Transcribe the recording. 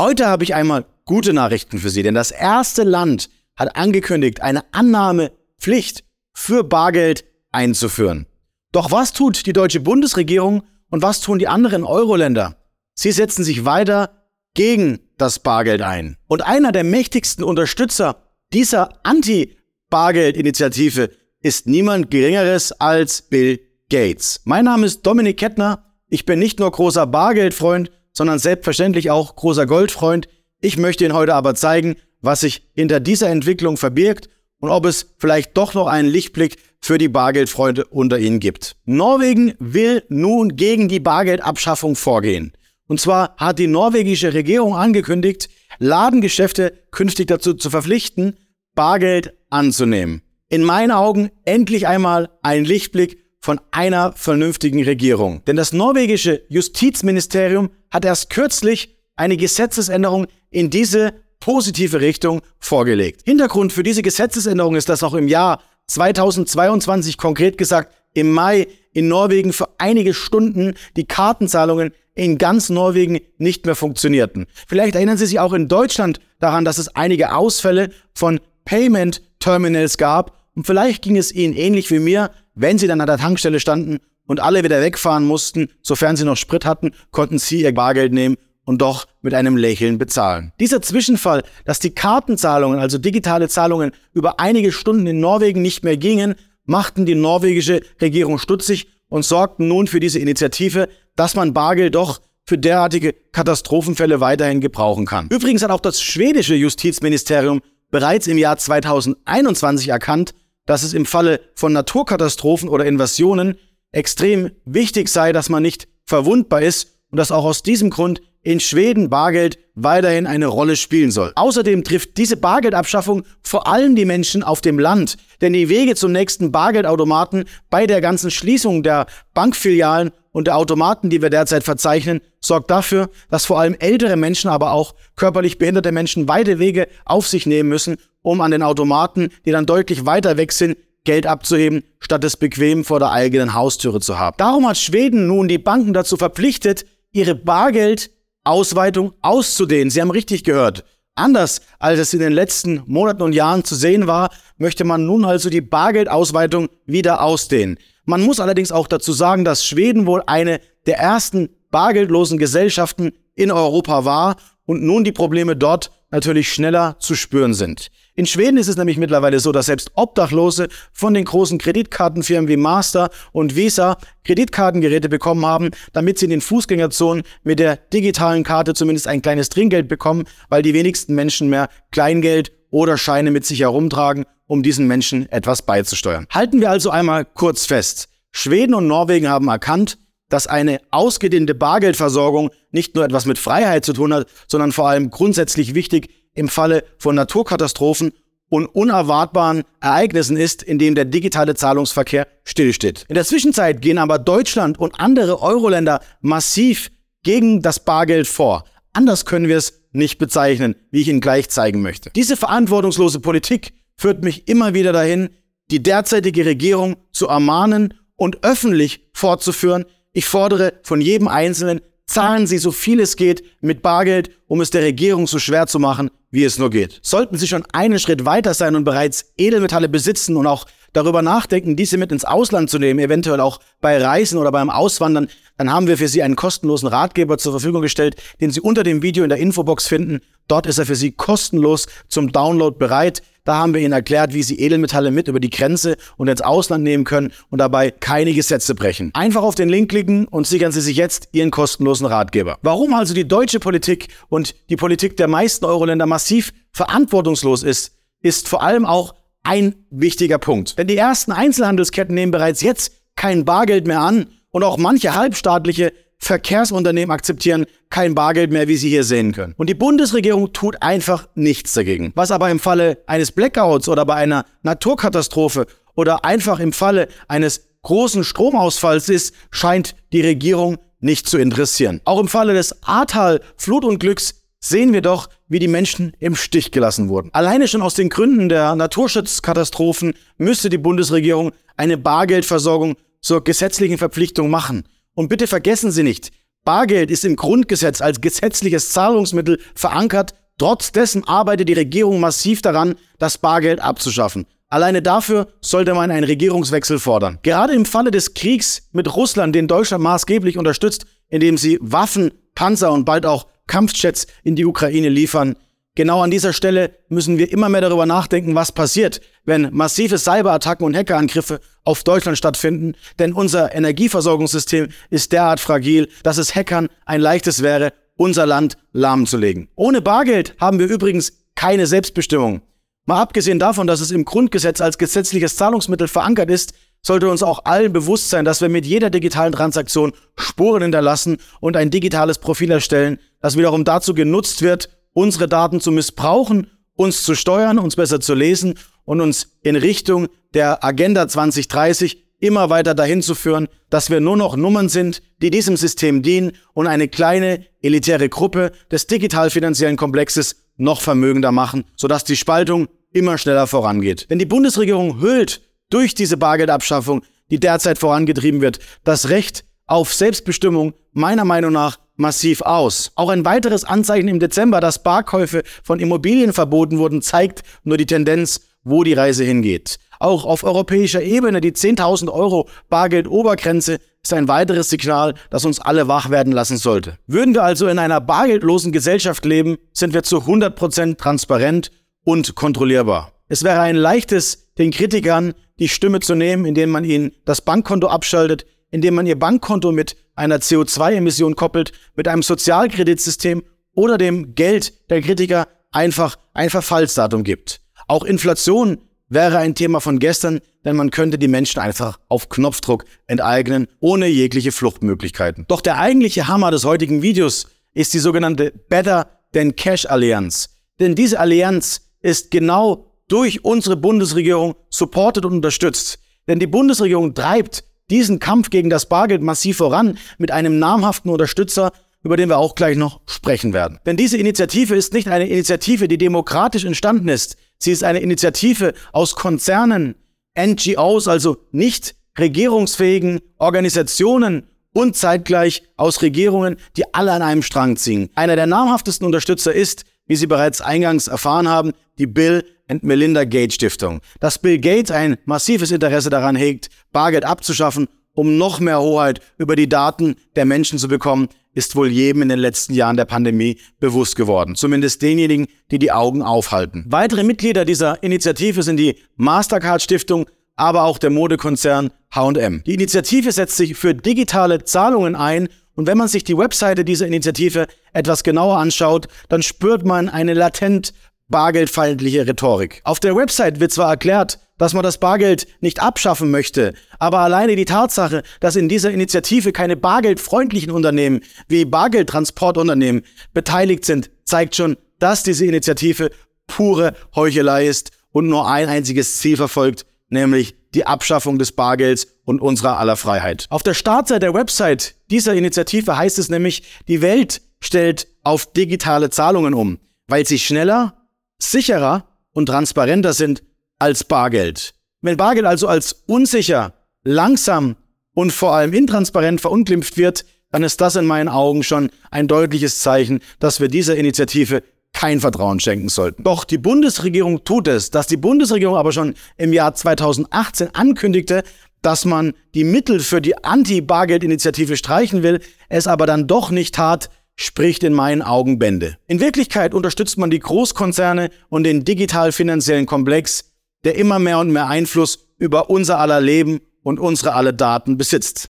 Heute habe ich einmal gute Nachrichten für Sie, denn das erste Land hat angekündigt, eine Annahmepflicht für Bargeld einzuführen. Doch was tut die deutsche Bundesregierung und was tun die anderen Euro-Länder? Sie setzen sich weiter gegen das Bargeld ein. Und einer der mächtigsten Unterstützer dieser Anti-Bargeld-Initiative ist niemand Geringeres als Bill Gates. Mein Name ist Dominik Kettner. Ich bin nicht nur großer Bargeldfreund, sondern selbstverständlich auch großer Goldfreund. Ich möchte Ihnen heute aber zeigen, was sich hinter dieser Entwicklung verbirgt und ob es vielleicht doch noch einen Lichtblick für die Bargeldfreunde unter Ihnen gibt. Norwegen will nun gegen die Bargeldabschaffung vorgehen. Und zwar hat die norwegische Regierung angekündigt, Ladengeschäfte künftig dazu zu verpflichten, Bargeld anzunehmen. In meinen Augen endlich einmal ein Lichtblick von einer vernünftigen Regierung. Denn das norwegische Justizministerium hat erst kürzlich eine Gesetzesänderung in diese positive Richtung vorgelegt. Hintergrund für diese Gesetzesänderung ist, dass auch im Jahr 2022 konkret gesagt im Mai in Norwegen für einige Stunden die Kartenzahlungen in ganz Norwegen nicht mehr funktionierten. Vielleicht erinnern Sie sich auch in Deutschland daran, dass es einige Ausfälle von Payment Terminals gab und vielleicht ging es Ihnen ähnlich wie mir, wenn Sie dann an der Tankstelle standen und alle wieder wegfahren mussten, sofern Sie noch Sprit hatten, konnten Sie Ihr Bargeld nehmen und doch mit einem Lächeln bezahlen. Dieser Zwischenfall, dass die Kartenzahlungen, also digitale Zahlungen, über einige Stunden in Norwegen nicht mehr gingen, machten die norwegische Regierung stutzig und sorgten nun für diese Initiative, dass man Bargeld doch für derartige Katastrophenfälle weiterhin gebrauchen kann. Übrigens hat auch das schwedische Justizministerium bereits im Jahr 2021 erkannt, dass es im Falle von Naturkatastrophen oder Invasionen extrem wichtig sei, dass man nicht verwundbar ist und dass auch aus diesem Grund in Schweden Bargeld weiterhin eine Rolle spielen soll. Außerdem trifft diese Bargeldabschaffung vor allem die Menschen auf dem Land, denn die Wege zum nächsten Bargeldautomaten bei der ganzen Schließung der Bankfilialen und der Automaten, die wir derzeit verzeichnen, sorgt dafür, dass vor allem ältere Menschen, aber auch körperlich behinderte Menschen weite Wege auf sich nehmen müssen, um an den Automaten, die dann deutlich weiter weg sind, Geld abzuheben, statt es bequem vor der eigenen Haustüre zu haben. Darum hat Schweden nun die Banken dazu verpflichtet, ihre Bargeldausweitung auszudehnen. Sie haben richtig gehört. Anders als es in den letzten Monaten und Jahren zu sehen war, möchte man nun also die Bargeldausweitung wieder ausdehnen. Man muss allerdings auch dazu sagen, dass Schweden wohl eine der ersten bargeldlosen Gesellschaften in Europa war und nun die Probleme dort natürlich schneller zu spüren sind. In Schweden ist es nämlich mittlerweile so, dass selbst Obdachlose von den großen Kreditkartenfirmen wie Master und Visa Kreditkartengeräte bekommen haben, damit sie in den Fußgängerzonen mit der digitalen Karte zumindest ein kleines Trinkgeld bekommen, weil die wenigsten Menschen mehr Kleingeld oder Scheine mit sich herumtragen, um diesen Menschen etwas beizusteuern. Halten wir also einmal kurz fest. Schweden und Norwegen haben erkannt, dass eine ausgedehnte Bargeldversorgung nicht nur etwas mit Freiheit zu tun hat, sondern vor allem grundsätzlich wichtig im Falle von Naturkatastrophen und unerwartbaren Ereignissen ist, in dem der digitale Zahlungsverkehr stillsteht. In der Zwischenzeit gehen aber Deutschland und andere Euro-Länder massiv gegen das Bargeld vor. Anders können wir es nicht bezeichnen, wie ich Ihnen gleich zeigen möchte. Diese verantwortungslose Politik führt mich immer wieder dahin, die derzeitige Regierung zu ermahnen und öffentlich fortzuführen. Ich fordere von jedem Einzelnen, zahlen Sie so viel es geht mit Bargeld, um es der Regierung so schwer zu machen, wie es nur geht. Sollten Sie schon einen Schritt weiter sein und bereits Edelmetalle besitzen und auch darüber nachdenken, diese mit ins Ausland zu nehmen, eventuell auch bei Reisen oder beim Auswandern, dann haben wir für Sie einen kostenlosen Ratgeber zur Verfügung gestellt, den Sie unter dem Video in der Infobox finden. Dort ist er für Sie kostenlos zum Download bereit. Da haben wir Ihnen erklärt, wie Sie Edelmetalle mit über die Grenze und ins Ausland nehmen können und dabei keine Gesetze brechen. Einfach auf den Link klicken und sichern Sie sich jetzt Ihren kostenlosen Ratgeber. Warum also die deutsche Politik und die Politik der meisten Euro-Länder massiv verantwortungslos ist, ist vor allem auch ein wichtiger Punkt. Denn die ersten Einzelhandelsketten nehmen bereits jetzt kein Bargeld mehr an und auch manche halbstaatliche Verkehrsunternehmen akzeptieren kein Bargeld mehr, wie Sie hier sehen können. Und die Bundesregierung tut einfach nichts dagegen. Was aber im Falle eines Blackouts oder bei einer Naturkatastrophe oder einfach im Falle eines großen Stromausfalls ist, scheint die Regierung nicht zu interessieren. Auch im Falle des Ahrtal-Flutunglücks sehen wir doch, wie die Menschen im Stich gelassen wurden. Alleine schon aus den Gründen der Naturschutzkatastrophen müsste die Bundesregierung eine Bargeldversorgung zur gesetzlichen Verpflichtung machen. Und bitte vergessen Sie nicht, Bargeld ist im Grundgesetz als gesetzliches Zahlungsmittel verankert. Trotz dessen arbeitet die Regierung massiv daran, das Bargeld abzuschaffen. Alleine dafür sollte man einen Regierungswechsel fordern. Gerade im Falle des Kriegs mit Russland, den Deutschland maßgeblich unterstützt, indem sie Waffen, Panzer und bald auch Kampfjets in die Ukraine liefern, Genau an dieser Stelle müssen wir immer mehr darüber nachdenken, was passiert, wenn massive Cyberattacken und Hackerangriffe auf Deutschland stattfinden, denn unser Energieversorgungssystem ist derart fragil, dass es Hackern ein leichtes wäre, unser Land lahmzulegen. Ohne Bargeld haben wir übrigens keine Selbstbestimmung. Mal abgesehen davon, dass es im Grundgesetz als gesetzliches Zahlungsmittel verankert ist, sollte uns auch allen bewusst sein, dass wir mit jeder digitalen Transaktion Spuren hinterlassen und ein digitales Profil erstellen, das wiederum dazu genutzt wird, unsere Daten zu missbrauchen, uns zu steuern, uns besser zu lesen und uns in Richtung der Agenda 2030 immer weiter dahin zu führen, dass wir nur noch Nummern sind, die diesem System dienen und eine kleine elitäre Gruppe des digital-finanziellen Komplexes noch vermögender machen, sodass die Spaltung immer schneller vorangeht. Denn die Bundesregierung hüllt durch diese Bargeldabschaffung, die derzeit vorangetrieben wird, das Recht auf Selbstbestimmung meiner Meinung nach massiv aus. Auch ein weiteres Anzeichen im Dezember, dass Barkäufe von Immobilien verboten wurden, zeigt nur die Tendenz, wo die Reise hingeht. Auch auf europäischer Ebene die 10.000 Euro Bargeld-Obergrenze ist ein weiteres Signal, das uns alle wach werden lassen sollte. Würden wir also in einer bargeldlosen Gesellschaft leben, sind wir zu 100% transparent und kontrollierbar. Es wäre ein leichtes, den Kritikern die Stimme zu nehmen, indem man ihnen das Bankkonto abschaltet, indem man ihr Bankkonto mit einer CO2-Emission koppelt, mit einem Sozialkreditsystem oder dem Geld der Kritiker einfach ein Verfallsdatum gibt. Auch Inflation wäre ein Thema von gestern, denn man könnte die Menschen einfach auf Knopfdruck enteignen, ohne jegliche Fluchtmöglichkeiten. Doch der eigentliche Hammer des heutigen Videos ist die sogenannte Better Than Cash Allianz. Denn diese Allianz ist genau durch unsere Bundesregierung supported und unterstützt. Denn die Bundesregierung treibt diesen Kampf gegen das Bargeld massiv voran mit einem namhaften Unterstützer, über den wir auch gleich noch sprechen werden. Denn diese Initiative ist nicht eine Initiative, die demokratisch entstanden ist. Sie ist eine Initiative aus Konzernen, NGOs, also nicht regierungsfähigen Organisationen und zeitgleich aus Regierungen, die alle an einem Strang ziehen. Einer der namhaftesten Unterstützer ist, wie Sie bereits eingangs erfahren haben, die Bill and Melinda Gates Stiftung. Dass Bill Gates ein massives Interesse daran hegt, Bargeld abzuschaffen, um noch mehr Hoheit über die Daten der Menschen zu bekommen, ist wohl jedem in den letzten Jahren der Pandemie bewusst geworden. Zumindest denjenigen, die die Augen aufhalten. Weitere Mitglieder dieser Initiative sind die Mastercard Stiftung, aber auch der Modekonzern H&M. Die Initiative setzt sich für digitale Zahlungen ein und wenn man sich die Webseite dieser Initiative etwas genauer anschaut, dann spürt man eine latent bargeldfeindliche Rhetorik. Auf der Website wird zwar erklärt, dass man das Bargeld nicht abschaffen möchte, aber alleine die Tatsache, dass in dieser Initiative keine bargeldfreundlichen Unternehmen wie Bargeldtransportunternehmen beteiligt sind, zeigt schon, dass diese Initiative pure Heuchelei ist und nur ein einziges Ziel verfolgt, nämlich die Abschaffung des Bargelds und unserer aller Freiheit. Auf der Startseite der Website dieser Initiative heißt es nämlich, die Welt stellt auf digitale Zahlungen um, weil sie schneller, sicherer und transparenter sind als Bargeld. Wenn Bargeld also als unsicher, langsam und vor allem intransparent verunglimpft wird, dann ist das in meinen Augen schon ein deutliches Zeichen, dass wir dieser Initiative kein Vertrauen schenken sollten. Doch die Bundesregierung tut es. Dass die Bundesregierung aber schon im Jahr 2018 ankündigte, dass man die Mittel für die Anti-Bargeld-Initiative streichen will, es aber dann doch nicht tat, spricht in meinen Augen Bände. In Wirklichkeit unterstützt man die Großkonzerne und den digital-finanziellen Komplex, der immer mehr und mehr Einfluss über unser aller Leben und unsere aller Daten besitzt.